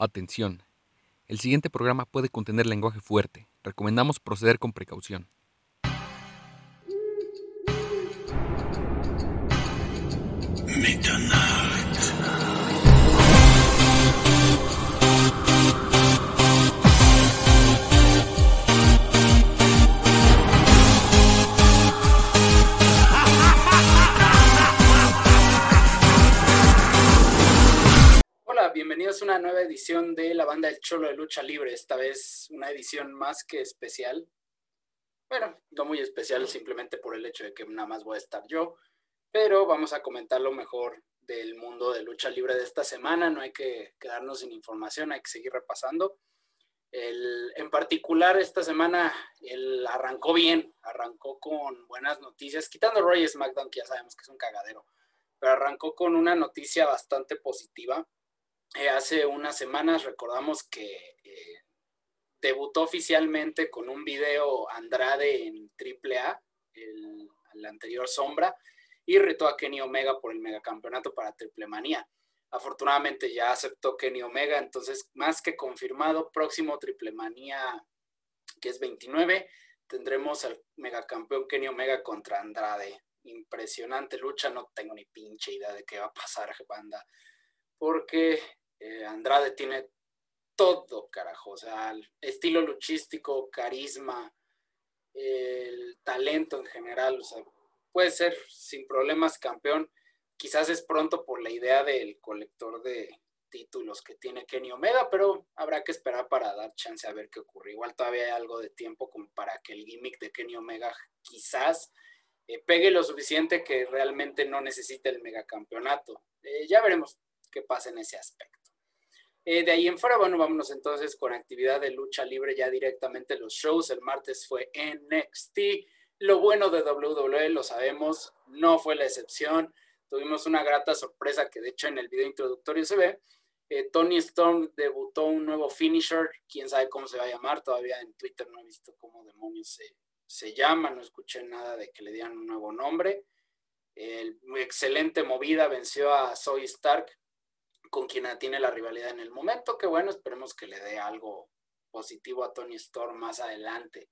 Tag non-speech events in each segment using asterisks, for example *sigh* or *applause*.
Atención. El siguiente programa puede contener lenguaje fuerte. Recomendamos proceder con precaución. Bienvenidos a una nueva edición de la banda El Cholo de Lucha Libre. Esta vez una edición más que especial. Bueno, no muy especial simplemente por el hecho de que nada más voy a estar yo, pero vamos a comentar lo mejor del mundo de lucha libre de esta semana. No hay que quedarnos sin información, hay que seguir repasando. El, en particular, esta semana él arrancó bien, arrancó con buenas noticias, quitando Roy SmackDown, que ya sabemos que es un cagadero, pero arrancó con una noticia bastante positiva. Eh, hace unas semanas recordamos que eh, debutó oficialmente con un video Andrade en AAA, el, el anterior Sombra, y retó a Kenny Omega por el megacampeonato para Triple Manía. Afortunadamente ya aceptó Kenny Omega, entonces más que confirmado, próximo Triple Manía, que es 29, tendremos al megacampeón Kenny Omega contra Andrade. Impresionante lucha, no tengo ni pinche idea de qué va a pasar, banda, porque eh, Andrade tiene todo, carajo, o sea, estilo luchístico, carisma, el talento en general, o sea, puede ser sin problemas campeón. Quizás es pronto por la idea del colector de títulos que tiene Kenny Omega, pero habrá que esperar para dar chance a ver qué ocurre. Igual todavía hay algo de tiempo como para que el gimmick de Kenny Omega quizás eh, pegue lo suficiente que realmente no necesite el megacampeonato. Eh, ya veremos qué pasa en ese aspecto. Eh, de ahí en fuera, bueno, vámonos entonces con actividad de lucha libre ya directamente los shows. El martes fue NXT. Lo bueno de WWE, lo sabemos, no fue la excepción. Tuvimos una grata sorpresa que de hecho en el video introductorio se ve. Eh, Tony Storm debutó un nuevo finisher, quién sabe cómo se va a llamar, todavía en Twitter no he visto cómo demonios se, se llama, no escuché nada de que le dieran un nuevo nombre. El, excelente movida, venció a Zoe Stark, con quien tiene la rivalidad en el momento, que bueno, esperemos que le dé algo positivo a Tony Storm más adelante.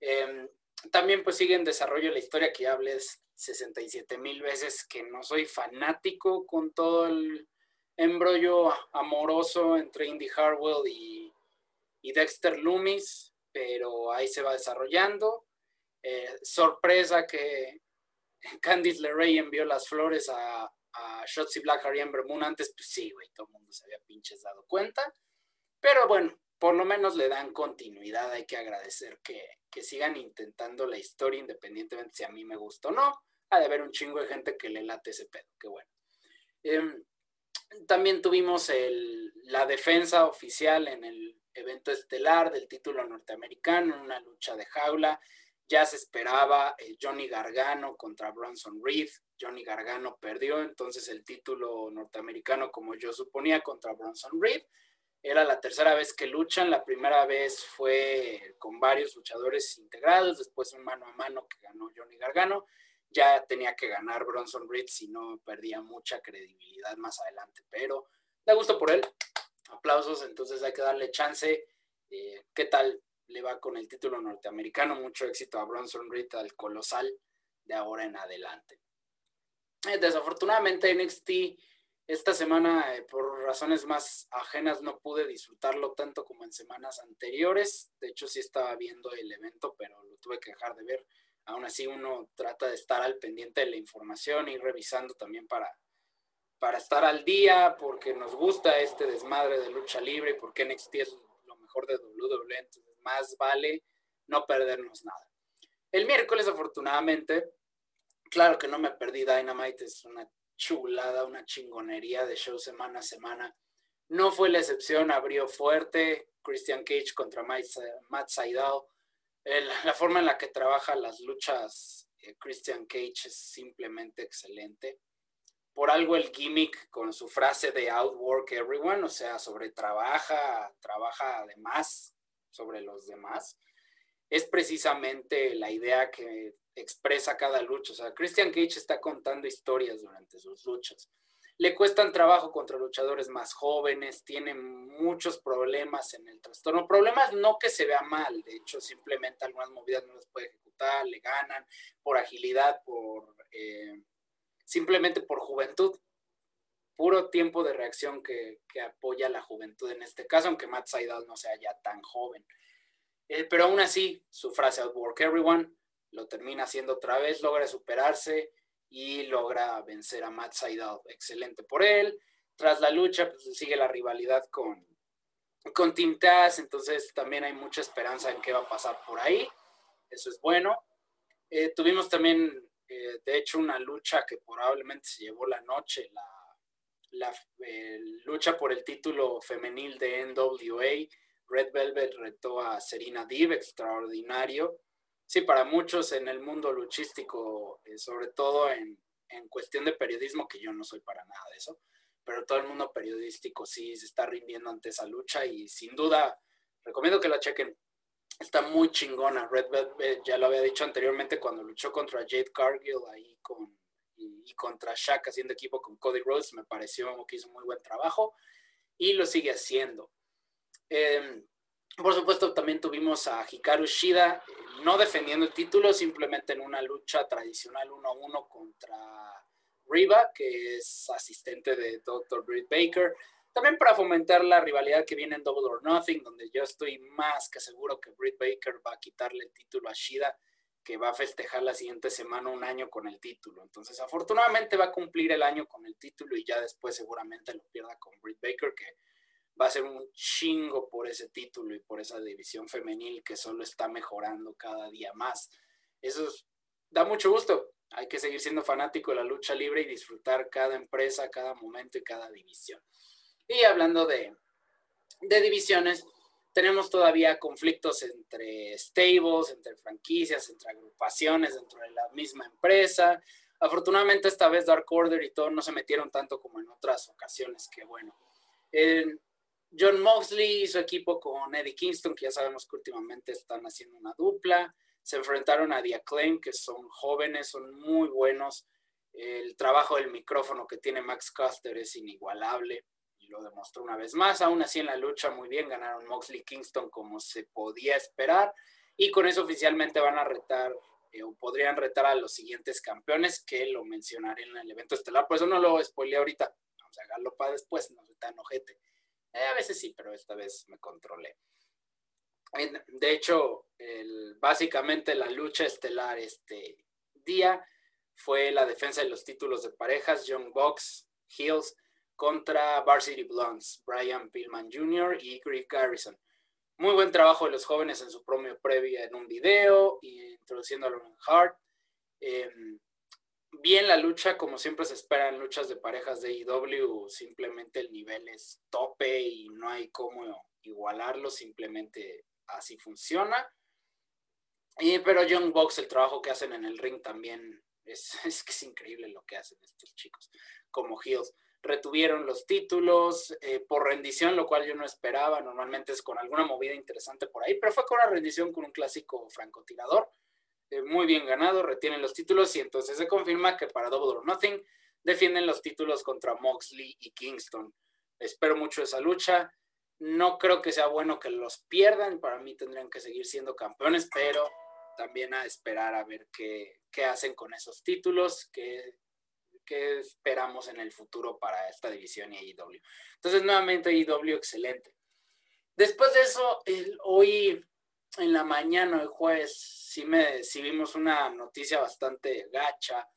Eh, también pues sigue en desarrollo la historia que ya hablé 67 mil veces, que no soy fanático con todo el embrollo amoroso entre Indy Harwell y, y Dexter Loomis, pero ahí se va desarrollando. Eh, sorpresa que Candice LeRae envió las flores a, a Shotzi Blackheart y Ember Moon antes, pues sí, güey, todo el mundo se había pinches dado cuenta. Pero bueno, por lo menos le dan continuidad, hay que agradecer que, que sigan intentando la historia independientemente si a mí me gusta o no. Ha de haber un chingo de gente que le late ese pedo, qué bueno. Eh, también tuvimos el, la defensa oficial en el evento estelar del título norteamericano, en una lucha de jaula. Ya se esperaba eh, Johnny Gargano contra Bronson Reed. Johnny Gargano perdió entonces el título norteamericano, como yo suponía, contra Bronson Reed. Era la tercera vez que luchan, la primera vez fue con varios luchadores integrados, después un mano a mano que ganó Johnny Gargano, ya tenía que ganar Bronson Reed si no perdía mucha credibilidad más adelante, pero da gusto por él, aplausos, entonces hay que darle chance, eh, ¿qué tal le va con el título norteamericano? Mucho éxito a Bronson Reed, al colosal de ahora en adelante. Eh, desafortunadamente NXT esta semana, eh, por razones más ajenas, no pude disfrutarlo tanto como en semanas anteriores. De hecho, sí estaba viendo el evento, pero lo tuve que dejar de ver. Aún así, uno trata de estar al pendiente de la información y revisando también para, para estar al día, porque nos gusta este desmadre de lucha libre y porque NXT es lo mejor de WWE. Entonces, más vale no perdernos nada. El miércoles, afortunadamente, claro que no me perdí Dynamite, es una chulada, una chingonería de show semana a semana. No fue la excepción, abrió fuerte Christian Cage contra Matt Saidal. la forma en la que trabaja las luchas eh, Christian Cage es simplemente excelente. Por algo el gimmick con su frase de outwork everyone, o sea, sobre trabaja, trabaja además sobre los demás, es precisamente la idea que expresa cada lucha. O sea, Christian Cage está contando historias durante sus luchas. le cuestan trabajo contra luchadores más jóvenes, tiene muchos problemas en el trastorno. Problemas no que se vea mal, de hecho, simplemente algunas movidas no las puede ejecutar, le ganan por agilidad, por eh, simplemente por juventud. Puro tiempo de reacción que, apoya la juventud en este caso, aunque Matt Seidel no sea ya tan joven. Eh, pero aún así, su frase Outwork Everyone lo termina haciendo otra vez, logra superarse y logra vencer a Matt Seidel. Excelente por él. Tras la lucha, pues sigue la rivalidad con, con entonces también hay mucha esperanza en qué va a pasar por ahí. Eso es bueno. Eh, tuvimos también, eh, de hecho, una lucha que probablemente se llevó la noche, la, la eh, lucha por el título femenil de NWA. Red Velvet retó a Serena Deeb, extraordinario sí, para muchos en el mundo luchístico, eh, sobre todo en, cuestión de periodismo, que yo no soy para nada de eso, pero todo el mundo periodístico sí se está rindiendo ante esa lucha y sin duda recomiendo que la chequen. Está muy chingona. Red Velvet, ya lo había dicho anteriormente cuando luchó contra Jade Cargill ahí con, y, contra Shaq haciendo equipo con Cody Rhodes, me pareció que hizo muy buen trabajo y lo sigue haciendo. Em, por supuesto, también tuvimos a Hikaru Shida, no defendiendo el título, simplemente en una lucha tradicional uno a uno contra Riva, que es asistente de Dr. Britt Baker. También para fomentar la rivalidad que viene en Double or Nothing, donde yo estoy más que seguro que Britt Baker va a quitarle el título a Shida, que va a festejar la siguiente semana un año con el título. Entonces, afortunadamente va a cumplir el año con el título y ya después seguramente lo pierda con Britt Baker, que va a ser un chingo por ese título y por esa división femenil que solo está mejorando cada día más. Eso da mucho gusto. Hay que seguir siendo fanático de la lucha libre y disfrutar cada empresa, cada momento y cada división. Y hablando de, de divisiones, tenemos todavía conflictos entre stables, entre franquicias, entre agrupaciones dentro de la misma empresa. Afortunadamente esta vez Dark Order y todo no se metieron tanto como en otras ocasiones, que bueno. John Moxley y su equipo con Eddie Kingston, que ya sabemos que últimamente están haciendo una dupla. Se enfrentaron a The Acclaim, que son jóvenes, son muy buenos. El trabajo del micrófono que tiene Max Custer es inigualable y lo demostró una vez más. Aún así en la lucha muy bien ganaron Moxley Kingston como se podía esperar y con eso oficialmente van a retar eh, o podrían retar a los siguientes campeones que lo mencionaré en el evento estelar. Por eso no lo spoileé ahorita. Vamos a dejarlo para después, no tan ojete. Eh, a veces sí, pero esta vez me controlé. De hecho, básicamente la lucha estelar este día fue la defensa de los títulos de parejas, Young Bucks, Hills, contra Varsity Blondes, Brian Pillman Jr. y Griff Garrison. Muy buen trabajo de los jóvenes en su propio previa en un video y introduciendo a Lauren Hart. Em, bien la lucha, como siempre se espera en luchas de parejas de IW, simplemente el nivel es tope y no hay cómo igualarlo, simplemente así funciona. Y, pero Young Box, el trabajo que hacen en el ring también es, *laughs* es es increíble lo que hacen estos chicos como Heels. Retuvieron los títulos eh, por rendición, lo cual yo no esperaba. Normalmente es con alguna movida interesante por ahí, pero fue con una rendición con un clásico francotirador muy bien ganado, retienen los títulos y entonces se confirma que para Double or Nothing defienden los títulos contra Moxley y Kingston. Espero mucho esa lucha. No creo que sea bueno que los pierdan. Para mí tendrían que seguir siendo campeones, pero también a esperar a ver qué, hacen con esos títulos, qué, qué, esperamos en el futuro para esta división y AEW. Entonces, nuevamente AEW excelente. Después de eso, el, hoy en la mañana, el jueves, sí, me, vimos una noticia bastante gacha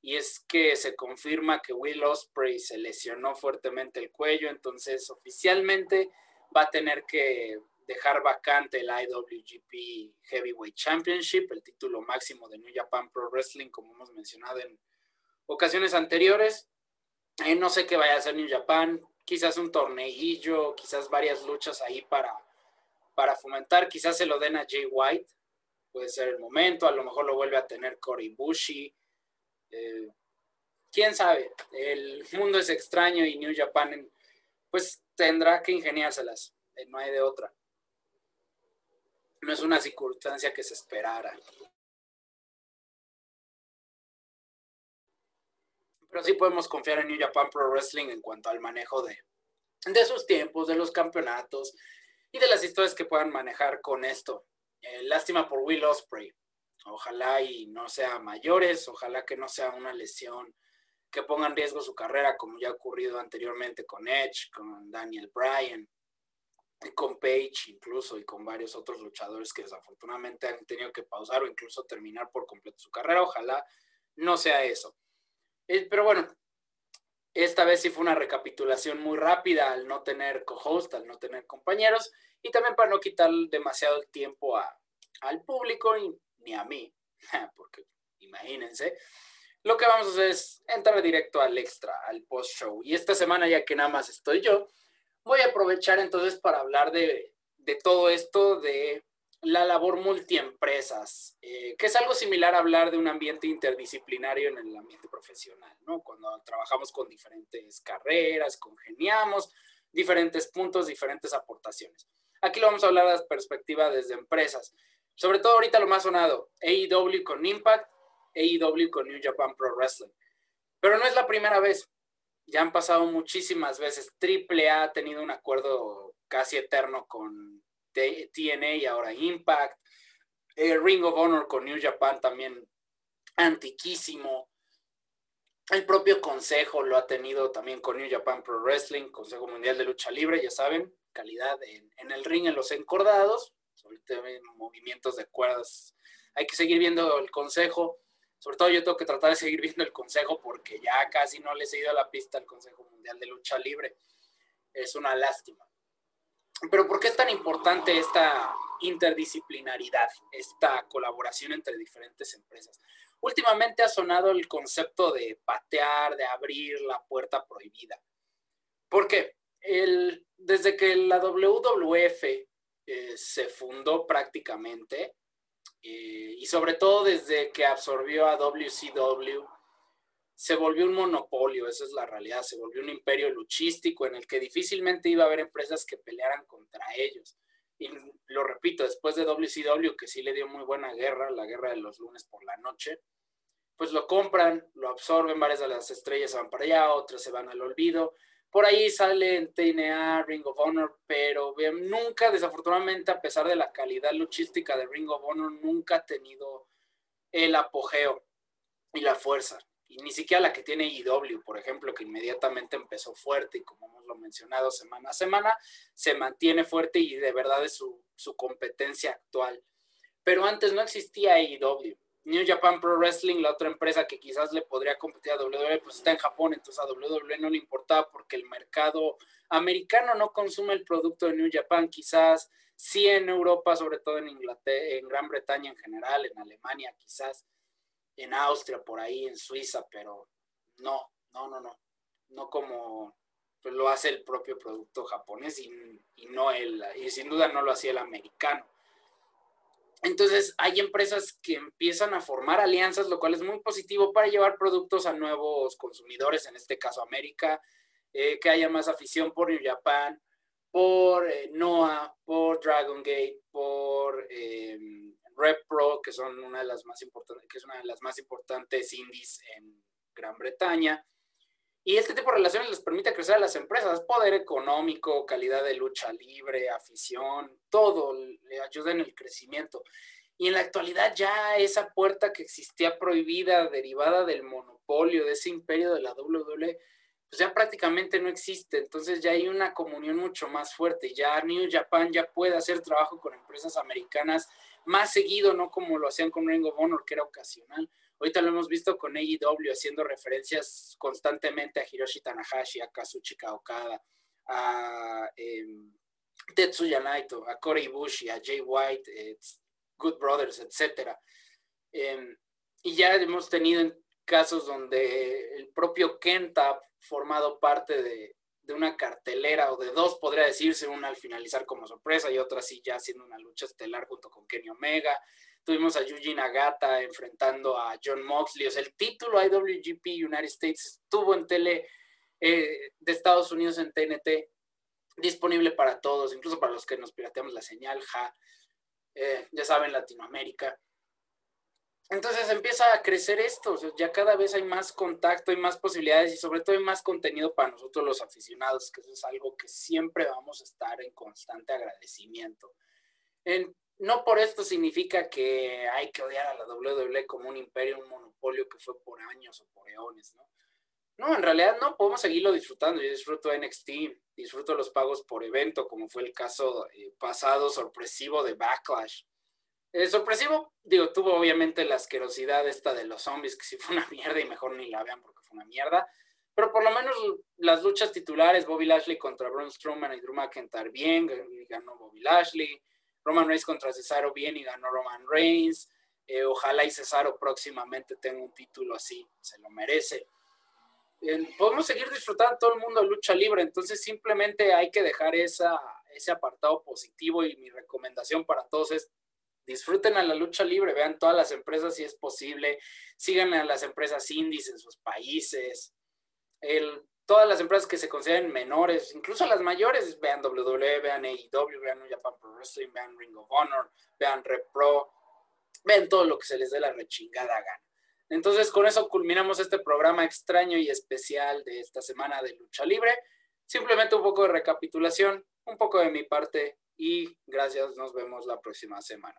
y es que se confirma que Will Osprey se lesionó fuertemente el cuello, entonces oficialmente va a tener que dejar vacante el IWGP Heavyweight Championship, el título máximo de New Japan Pro Wrestling, como hemos mencionado en ocasiones anteriores. Eh, no sé qué vaya a hacer New Japan, quizás un torneillo, quizás varias luchas ahí para, para fomentar, quizás se lo den a Jay White, puede ser el momento, a lo mejor lo vuelve a tener Cory Bushi. Eh, quién sabe, el mundo es extraño y New Japan pues tendrá que ingeniárselas, eh, no hay de otra. No es una circunstancia que se esperara. pero sí podemos confiar en New Japan Pro Wrestling en cuanto al manejo de, de sus tiempos, de los campeonatos y de las historias que puedan manejar con esto. Eh, lástima por Will Osprey. Ojalá y no sea mayores, ojalá que no sea una lesión que ponga en riesgo su carrera, como ya ha ocurrido anteriormente con Edge, con Daniel Bryan, con Page incluso, y con varios otros luchadores que desafortunadamente han tenido que pausar o incluso terminar por completo su carrera. Ojalá no sea eso. Eh, pero bueno, esta vez sí fue una recapitulación muy rápida al no tener co-host, al no tener compañeros, y también para no quitar demasiado el tiempo al público y ni a mí, *laughs* porque imagínense. Lo que vamos a hacer es entrar directo al extra, al post-show. Y esta semana, ya que nada más estoy yo, voy a aprovechar entonces para hablar de, de todo esto de la labor multiempresas, eh, que es algo similar a hablar de un ambiente interdisciplinario en el ambiente profesional, ¿no? Cuando trabajamos con diferentes carreras, congeniamos, diferentes puntos, diferentes aportaciones. Aquí lo vamos a hablar de perspectiva desde empresas. Sobre todo ahorita lo más sonado, AEW con Impact, AEW con New Japan Pro Wrestling. Pero no es la primera vez. Ya han pasado muchísimas veces. AAA ha tenido un acuerdo casi eterno con TNA ahora Impact. Eh, Ring of Honor con New Japan también antiquísimo. El propio Consejo lo ha tenido también con New Japan Pro Wrestling, Consejo Mundial de Lucha Libre, ya saben, calidad en, en el ring, en los encordados sobre todo movimientos de cuerdas. Hay que seguir viendo el consejo. Sobre todo yo tengo que tratar de seguir viendo el consejo porque ya casi no le he seguido a la pista al Consejo Mundial de Lucha Libre. Es una lástima. Pero ¿por qué es tan importante esta interdisciplinaridad, esta colaboración entre diferentes empresas? Últimamente ha sonado el concepto de patear, de abrir la puerta prohibida. ¿Por qué? Desde que la WWF eh, se fundó prácticamente eh, y sobre todo desde que absorbió a WCW, se volvió un monopolio, esa es la realidad, se volvió un imperio luchístico en el que difícilmente iba a haber empresas que pelearan contra ellos. Y lo repito, después de WCW, que sí le dio muy buena guerra, la guerra de los lunes por la noche, pues lo compran, lo absorben, varias de las estrellas van para allá, otras se van al olvido, por ahí sale TNA, Ring of Honor, pero nunca, desafortunadamente, a pesar de la calidad luchística de Ring of Honor, nunca ha tenido el apogeo y la fuerza. Y ni siquiera la que tiene IW, por ejemplo, que inmediatamente empezó fuerte y como hemos lo mencionado semana a semana, se mantiene fuerte y de verdad es su, su competencia actual. Pero antes no existía IW. New Japan Pro Wrestling, la otra empresa que quizás le podría competir a WWE, pues está en Japón, entonces a WWE no le importaba porque el mercado americano no consume el producto de New Japan, quizás sí en Europa, sobre todo en Inglaterra, en Gran Bretaña en general, en Alemania quizás, en Austria por ahí, en Suiza, pero no, no, no, no, no como pues lo hace el propio producto japonés y, no el, y sin duda no lo hacía el americano. Entonces, hay empresas que empiezan a formar alianzas, lo cual es muy positivo para llevar productos a nuevos consumidores, en este caso América, eh, que haya más afición por New Japan, por eh, NOAA, por Dragon Gate, por eh, Rep Pro, que son una de las más importantes, que es una de las más importantes indies en Gran Bretaña. Y este tipo de relaciones les permite crecer a las empresas, poder económico, calidad de lucha libre, afición, todo le ayuda en el crecimiento. Y en la actualidad ya esa puerta que existía prohibida, derivada del monopolio, de ese imperio de la WWE, pues ya prácticamente no existe. Entonces ya hay una comunión mucho más fuerte. Ya New Japan ya puede hacer trabajo con empresas americanas más seguido, no como lo hacían con Ring of que era ocasional. Ahorita lo hemos visto con AEW haciendo referencias constantemente a Hiroshi Tanahashi, a Kazuchika Okada, a eh, Tetsuya Naito, a Corey Bushi, a Jay White, eh, Good Brothers, etc. Em, y ya hemos tenido casos donde el propio Kenta ha formado parte de, de una cartelera o de dos, podría decirse, una al finalizar como sorpresa y otra sí ya haciendo una lucha estelar junto con Kenny Omega. Tuvimos a Yuji Nagata enfrentando a John Moxley. O sea, el título IWGP United States estuvo en tele eh, de Estados Unidos en TNT, disponible para todos, incluso para los que nos pirateamos la señal, ja, eh, ya saben, Latinoamérica. Entonces empieza a crecer esto, ya cada vez hay más contacto, hay más posibilidades y sobre todo hay más contenido para nosotros los aficionados, que eso es algo que siempre vamos a estar en constante agradecimiento. no por esto significa que hay que odiar a la WWE como un imperio, un monopolio que fue por años o por eones, ¿no? No, en realidad no, podemos seguirlo disfrutando. Yo disfruto NXT, disfruto los pagos por evento, como fue el caso eh, pasado sorpresivo de Backlash eh, sorpresivo, digo, tuvo obviamente la asquerosidad esta de los zombies, que sí fue una *laughs* mierda y mejor ni la vean porque fue una mierda. Pero por lo menos las luchas titulares, Bobby Lashley contra Braun Strowman y Drew McIntyre bien, ganó Bobby Lashley. Roman Reigns contra Cesaro bien y ganó Roman Reigns. Eh, ojalá y Cesaro próximamente tenga un título así, se lo merece. Eh, podemos seguir disfrutando todo el mundo de lucha libre, entonces simplemente hay que dejar esa, ese apartado positivo y mi recomendación para todos es disfruten a la lucha libre, vean todas las empresas si es posible, sigan a las empresas indies en sus países, el, todas las empresas que se consideren menores, incluso las mayores, vean WWE, vean AEW, vean Japan Pro Wrestling, vean Ring of Honor, vean Repro, vean todo lo que se les dé la rechingada gana. Entonces, con eso culminamos este programa extraño y especial de esta semana de lucha libre. Simplemente un poco de recapitulación, un poco de mi parte y gracias, nos vemos la próxima semana.